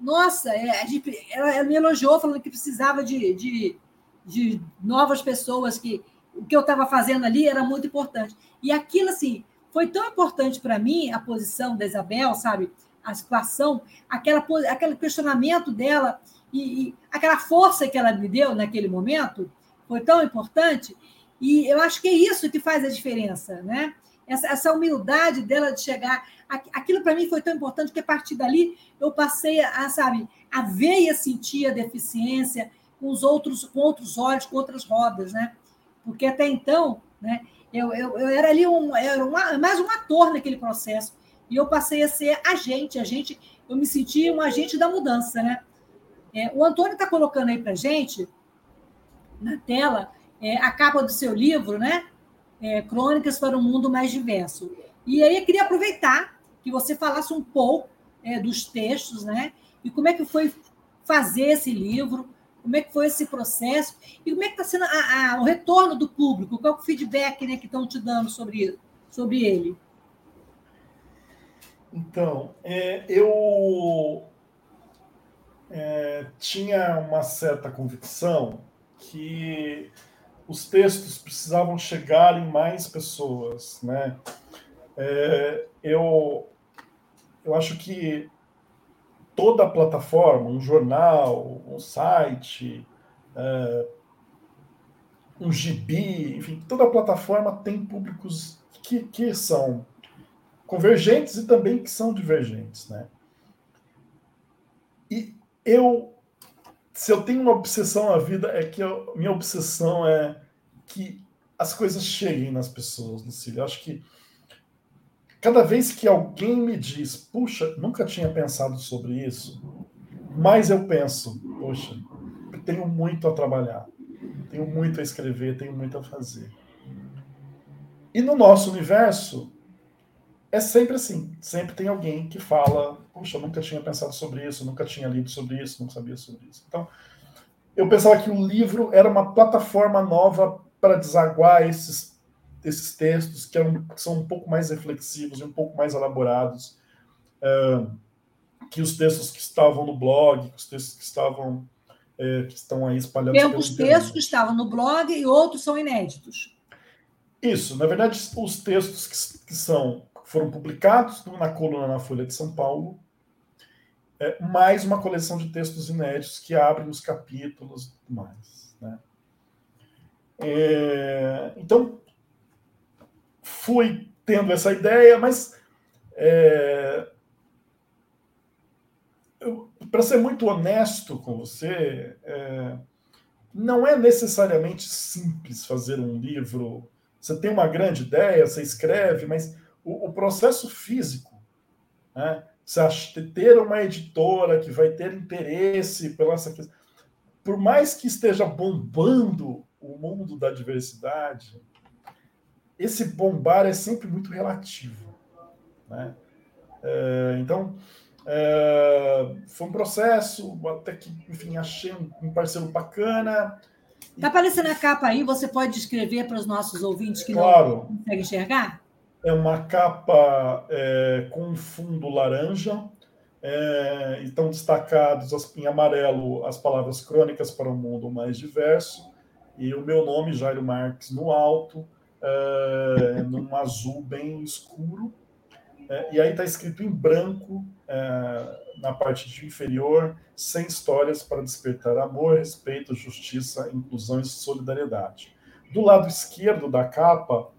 nossa, é, ela, ela, me elogiou, falando que precisava de, de, de novas pessoas, que o que eu estava fazendo ali era muito importante. E aquilo, assim, foi tão importante para mim, a posição da Isabel, sabe? A situação, aquela, aquele questionamento dela e, e, aquela força que ela me deu naquele momento foi tão importante. E eu acho que é isso que faz a diferença, né? Essa, essa humildade dela de chegar. Aquilo para mim foi tão importante que a partir dali eu passei a, sabe, a ver e a sentir a deficiência com os outros, com outros olhos, com outras rodas, né? Porque até então, né? Eu, eu, eu era ali um, era uma, mais um ator naquele processo e eu passei a ser agente, agente. Eu me senti um agente da mudança, né? É, o Antônio está colocando aí para gente, na tela, é, a capa do seu livro, né? É, Crônicas para um Mundo Mais Diverso. E aí eu queria aproveitar que você falasse um pouco é, dos textos, né? E como é que foi fazer esse livro, como é que foi esse processo e como é que está sendo a, a, o retorno do público, qual é o feedback né, que estão te dando sobre, sobre ele? Então, é, eu é, tinha uma certa convicção que os textos precisavam chegar em mais pessoas, né? É, eu, eu acho que toda a plataforma, um jornal, um site, é, um gibi, enfim, toda a plataforma tem públicos que, que são convergentes e também que são divergentes, né? E eu se eu tenho uma obsessão na vida é que eu, minha obsessão é que as coisas cheguem nas pessoas, Lucília. Eu acho que cada vez que alguém me diz, puxa, nunca tinha pensado sobre isso, mas eu penso, poxa, tenho muito a trabalhar, tenho muito a escrever, tenho muito a fazer. E no nosso universo, é sempre assim. Sempre tem alguém que fala, puxa, nunca tinha pensado sobre isso, nunca tinha lido sobre isso, não sabia sobre isso. Então, eu pensava que o livro era uma plataforma nova para desaguar esses, esses textos que, eram, que são um pouco mais reflexivos e um pouco mais elaborados que os textos que estavam no blog, que os textos que estavam é, que estão aí espalhados. Tem alguns textos que estavam no blog e outros são inéditos. Isso, na verdade, os textos que, que são foram publicados na coluna na Folha de São Paulo, é, mais uma coleção de textos inéditos que abrem os capítulos e tudo mais. Né? É, então, fui tendo essa ideia, mas é, para ser muito honesto com você, é, não é necessariamente simples fazer um livro. Você tem uma grande ideia, você escreve, mas o, o processo físico, né? Você ter uma editora que vai ter interesse pela essa questão, por mais que esteja bombando o mundo da diversidade, esse bombar é sempre muito relativo, né? É, então, é, foi um processo, até que, enfim, achei um, um parceiro bacana. Está aparecendo a capa aí, você pode descrever para os nossos ouvintes que claro. não conseguem enxergar? é uma capa é, com fundo laranja. É, estão destacados em amarelo as palavras Crônicas para um Mundo Mais Diverso e o meu nome, Jairo Marques, no alto, é, num azul bem escuro. É, e aí está escrito em branco, é, na parte de inferior, 100 histórias para despertar amor, respeito, justiça, inclusão e solidariedade. Do lado esquerdo da capa,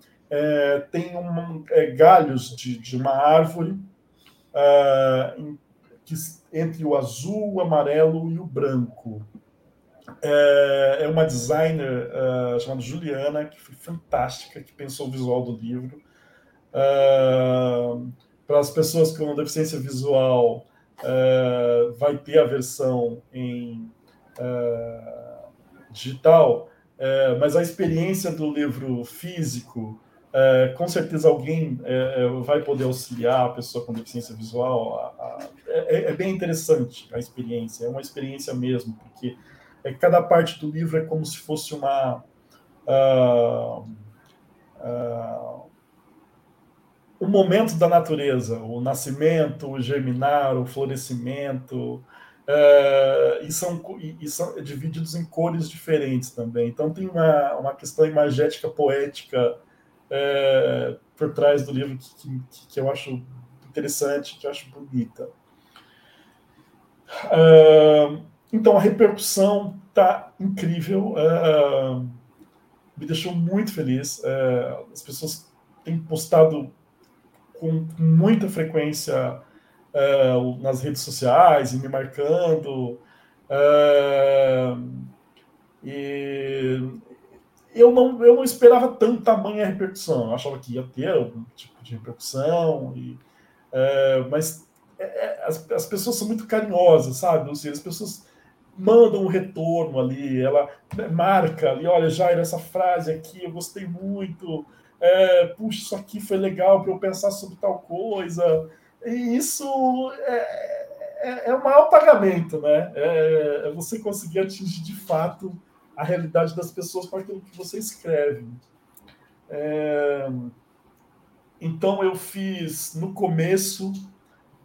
tem um, galhos de, de, uma árvore em, que, entre o azul, o amarelo e o branco. É, é uma designer é, chamada Juliana, que foi fantástica, que pensou o visual do livro. É, para as pessoas com deficiência visual, uh, vai ter a versão em uh, digital, uh, mas a experiência do livro físico, com certeza alguém vai poder auxiliar a pessoa com deficiência visual. A, a, é, é, bem interessante a experiência, é uma experiência mesmo, porque é, cada parte do livro é como se fosse uma. Uh, uh, o momento da natureza, o nascimento, o germinar, o florescimento, uh, e, são, e, são divididos em cores diferentes também. Então tem uma, uma questão imagética, poética uh, por trás do livro que, que, que, eu acho interessante, que eu acho bonita. Uh, então a repercussão está incrível, me deixou muito feliz. as pessoas têm postado com muita frequência uh, nas redes sociais e me marcando. Uh, e eu não, eu não esperava tanto tamanha repercussão. Eu achava que ia ter algum tipo de repercussão, e, uh, mas é, as, as pessoas são muito carinhosas, sabe? Ou seja, as pessoas mandam um retorno ali, ela marca ali, olha, Jair, essa frase aqui eu gostei muito, é, puxa, isso aqui foi legal para eu pensar sobre tal coisa. E isso é, é, é o maior pagamento, né? É, é, você conseguir atingir de fato a realidade das pessoas com aquilo que você escreve. É, então eu fiz no começo,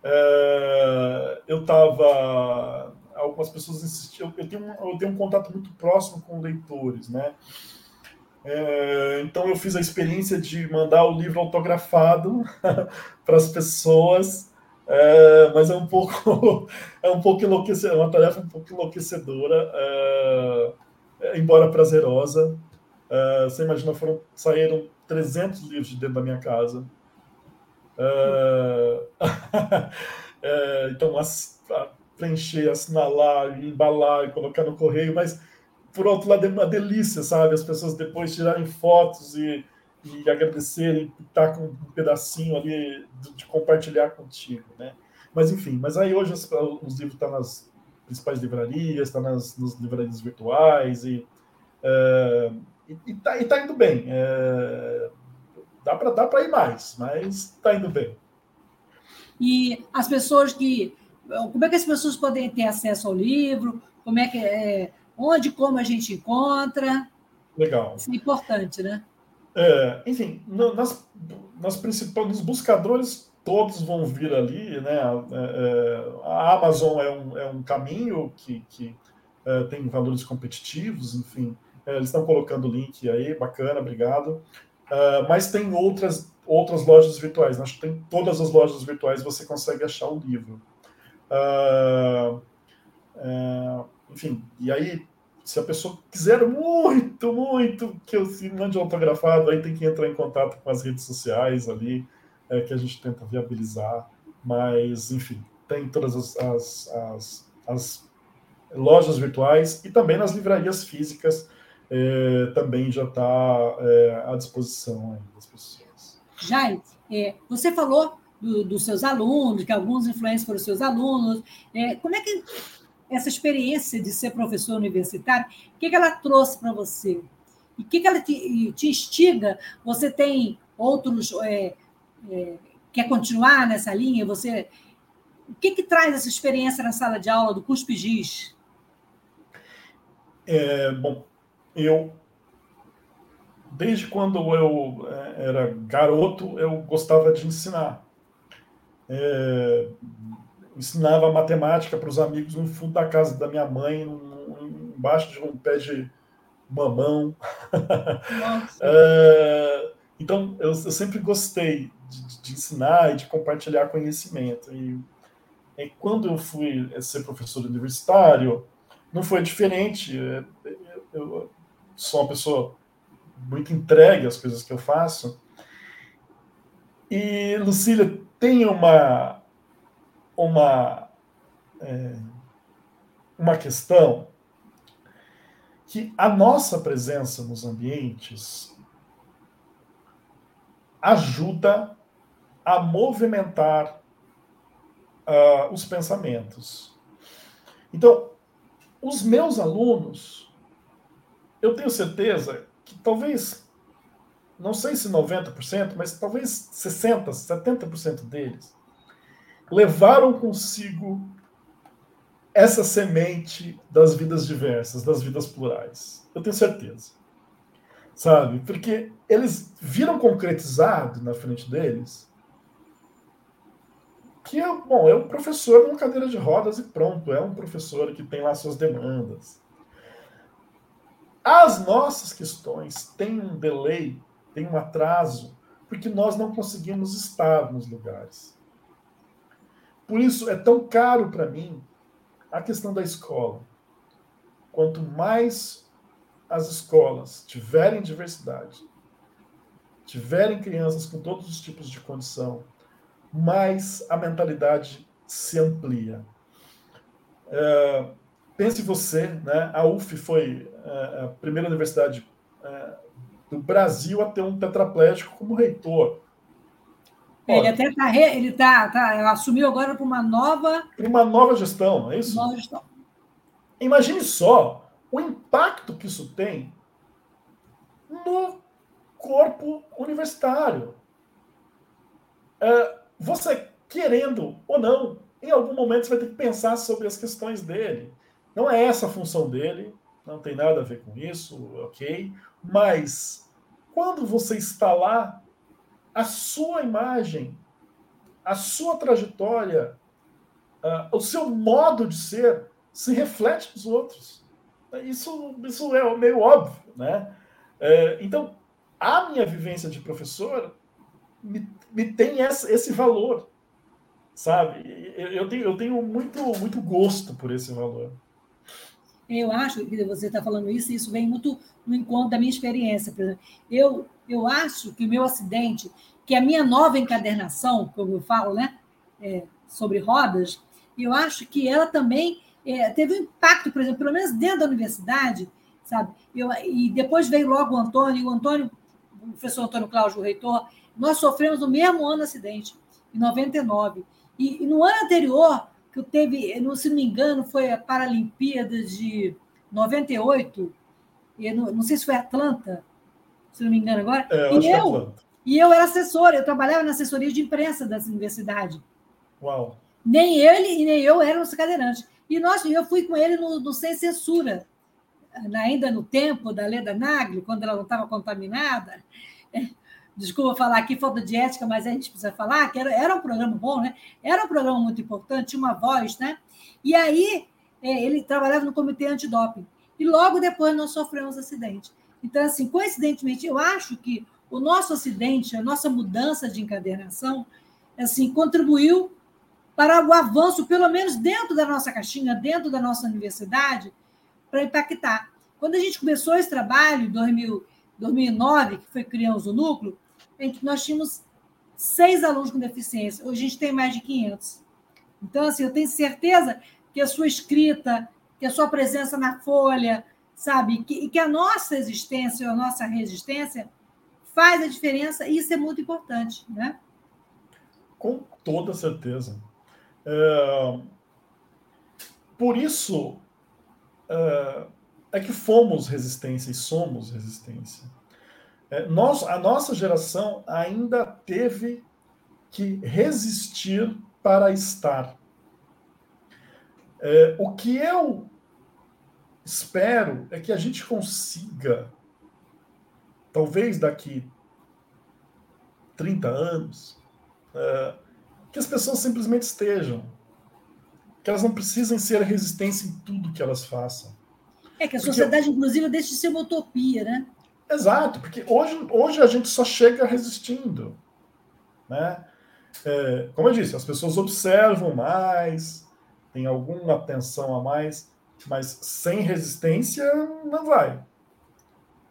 é, eu estava. Algumas pessoas insistiam, eu tenho, eu tenho um contato muito próximo com leitores, né? É, então eu fiz a experiência de mandar o livro autografado para as pessoas, é, mas é um pouco é um pouco enlouquecedora, é uma tarefa um pouco enlouquecedora, é, embora prazerosa. É, você imagina, foram saíram 300 livros de dentro da minha casa. É, é, então, as, preencher, assinalar, embalar, colocar no correio, mas por outro lado, é uma delícia, sabe? As pessoas depois tirarem fotos e, e agradecerem, estar com um pedacinho ali de, de, compartilhar contigo, né? Mas enfim, mas aí hoje os, os livros estão nas principais livrarias, estão nas, nas livrarias virtuais e é, e, tá, e tá indo bem. É, dá para dá ir mais, mas está indo bem. E as pessoas que. Como é que as pessoas podem ter acesso ao livro? Como é que é, onde como a gente encontra. Legal. Isso é importante, né? É, enfim, no, nas, nas principais, nos buscadores todos vão vir ali, né? É, é, a Amazon é um, é um caminho que, que é, tem valores competitivos, enfim, é, eles estão colocando o link aí, bacana, obrigado. Uh, mas tem outras outras lojas virtuais. Acho que tem todas as lojas virtuais você consegue achar o livro. Uh, uh, enfim, e aí, se a pessoa quiser muito, muito que eu se mande autografado, aí tem que entrar em contato com as redes sociais ali, é, que a gente tenta viabilizar. Mas, enfim, tem todas as, as, as, as lojas virtuais e também nas livrarias físicas é, também já está é, à disposição das pessoas. Jair, é, você falou do, dos seus alunos, que alguns influencers foram seus alunos. É, como é que essa experiência de ser professor universitário, o que, que ela trouxe para você? E o que, que ela te, te, instiga? Você tem outros. É, é, quer continuar nessa linha? Você. O que, que traz essa experiência na sala de aula do CUSP Giz? É, bom, eu. Desde quando eu é, era garoto, eu gostava de ensinar. É, ensinava matemática para os amigos no fundo da casa da minha mãe, embaixo de um pé de mamão. é, então, eu, eu, sempre gostei de, de, ensinar e de compartilhar conhecimento. E, e, quando eu fui ser professor universitário, não foi diferente. É, eu sou uma pessoa muito entregue às coisas que eu faço. E, Lucília, tem uma uma, é, uma questão que a nossa presença nos ambientes ajuda a movimentar uh, os pensamentos. Então, os meus alunos, eu tenho certeza que talvez, não sei se 90%, mas talvez 60%, 70% deles levaram consigo essa semente das vidas diversas, das vidas plurais. Eu tenho certeza. Sabe? Porque eles viram concretizado na frente deles que é, bom, é um professor numa cadeira de rodas e pronto, é um professor que tem lá suas demandas. As nossas questões têm um delay, têm um atraso, porque nós não conseguimos estar nos lugares. Por isso é tão caro para mim a questão da escola. Quanto mais as escolas tiverem diversidade, tiverem crianças com todos os tipos de condição, mais a mentalidade se amplia. É, pense você, né, a UF foi é, a primeira universidade é, do Brasil a ter um tetraplégico como reitor. Ele até tá, ele tá, tá, assumiu agora para uma nova. Para uma nova gestão, é isso? Nova gestão. Imagine só o impacto que isso tem no corpo universitário. É, você querendo ou não, em algum momento você vai ter que pensar sobre as questões dele. Não é essa a função dele, não tem nada a ver com isso, ok? Mas quando você está lá, a sua imagem, a sua trajetória, uh, o seu modo de ser se reflete nos outros. Isso, isso é meio óbvio, né? É, então, a minha vivência de professor me, me tem essa, esse valor, sabe? Eu, eu, tenho, eu tenho muito, muito gosto por esse valor. Eu acho que você está falando isso, e isso vem muito no encontro da minha experiência. Por exemplo. Eu, eu acho que o meu acidente, que a minha nova encadernação, como eu falo, né, é, sobre rodas, eu acho que ela também é, teve um impacto, por exemplo, pelo menos dentro da universidade, sabe? Eu, e depois veio logo o Antônio, e o Antônio, o professor Antônio Cláudio, reitor, nós sofremos no mesmo ano acidente, em 99. E, e no ano anterior, que eu teve, se não me engano, foi a Paralimpíada de 98, e não, não sei se foi Atlanta, se não me engano agora. É, eu e, é eu, e eu era assessora, eu trabalhava na assessoria de imprensa dessa universidade. Uau! Nem ele e nem eu éramos cadeirantes. E nós, eu fui com ele no, no Sem Censura, ainda no tempo da Leda Nagli, quando ela não estava contaminada desculpa falar aqui, falta de ética, mas a gente precisa falar, que era, era um programa bom, né? Era um programa muito importante, tinha uma voz, né? E aí é, ele trabalhava no comitê antidoping. E logo depois nós sofremos acidente. Então, assim, coincidentemente, eu acho que o nosso acidente, a nossa mudança de encadernação, assim, contribuiu para o avanço, pelo menos dentro da nossa caixinha, dentro da nossa universidade, para impactar. Quando a gente começou esse trabalho, em 2009, que foi criamos o núcleo, nós tínhamos seis alunos com deficiência. Hoje a gente tem mais de 500. Então, assim, eu tenho certeza que a sua escrita, que a sua presença na folha, sabe, que, que a nossa existência, a nossa resistência faz a diferença, e isso é muito importante, né? Com toda certeza. É... Por isso é... é que fomos resistência e somos resistência. É, nós, a nossa geração ainda teve que resistir para estar. É, o que eu espero é que a gente consiga, talvez daqui 30 anos, é, que as pessoas simplesmente estejam. Que elas não precisem ser resistência em tudo que elas façam. É que a sociedade, Porque... inclusive, deixa de ser uma utopia, né? Exato, porque hoje, hoje a gente só chega resistindo. Né? É, como eu disse, as pessoas observam mais, tem alguma atenção a mais, mas sem resistência não vai.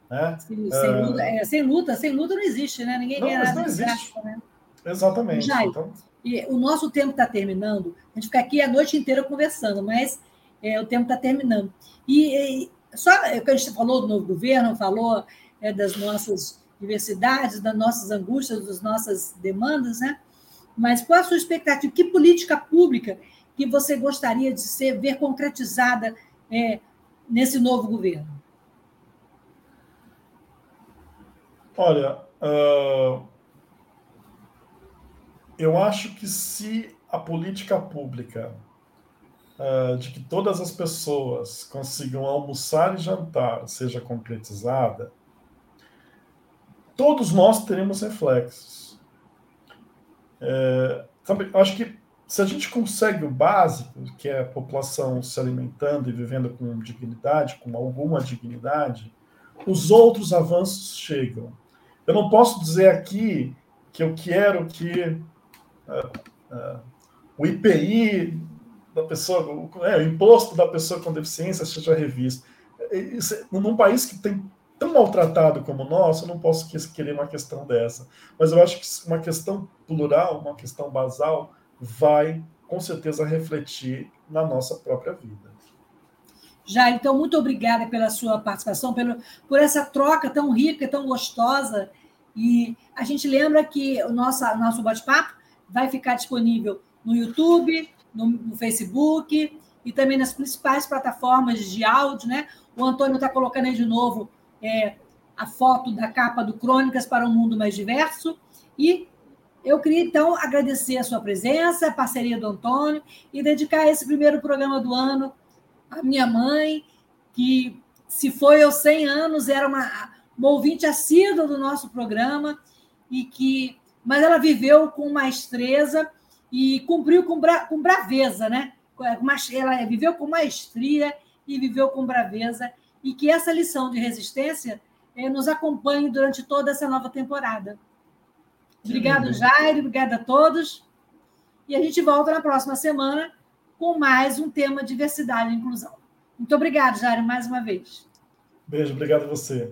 Né? Sem, sem, é... luta, é, sem, luta, sem luta não existe, né? Ninguém não, ganha nada não existe. Graça, né? Exatamente. Jair, então... e o nosso tempo está terminando. A gente fica aqui a noite inteira conversando, mas é, o tempo está terminando. E, e só é o que a gente falou do novo governo, falou é, das nossas diversidades, das nossas angústias, das nossas demandas, né? mas qual a sua expectativa? Que política pública que você gostaria de ser, ver concretizada é, nesse novo governo? Olha, uh, eu acho que se a política pública uh, de que todas as pessoas consigam almoçar e jantar seja concretizada, todos nós teremos reflexos. É, sabe, acho que se a gente consegue o básico, que é a população se alimentando e vivendo com dignidade, com alguma dignidade, os outros avanços chegam. Eu não posso dizer aqui que eu quero que uh, uh, o IPI da pessoa, o, é, o imposto da pessoa com deficiência seja revisto. Isso, num país que tem tão maltratado como o nosso, eu não posso querer uma questão dessa. Mas eu acho que uma questão plural, uma questão basal, vai com certeza refletir na nossa própria vida. Já, então, muito obrigada pela sua participação, pelo, por essa troca tão rica, tão gostosa. E a gente lembra que o nosso, nosso bate-papo vai ficar disponível no YouTube, no, no Facebook e também nas principais plataformas de áudio, né? O Antônio está colocando aí de novo é, a foto da capa do Crônicas para um Mundo Mais Diverso. E eu queria, então, agradecer a sua presença, a parceria do Antônio, e dedicar esse primeiro programa do ano à minha mãe, que, se foi aos 100 anos, era uma, uma ouvinte assídua do nosso programa, e que, mas ela viveu com maestreza e cumpriu com, bra, com braveza, né? Ela viveu com maestria e viveu com braveza, e que essa lição de resistência eh, nos acompanhe durante toda essa nova temporada. Obrigado, Jair, obrigada a todos. E a gente volta na próxima semana com mais um tema diversidade e inclusão. Muito obrigado, Jair, mais uma vez. Beijo, obrigado a você.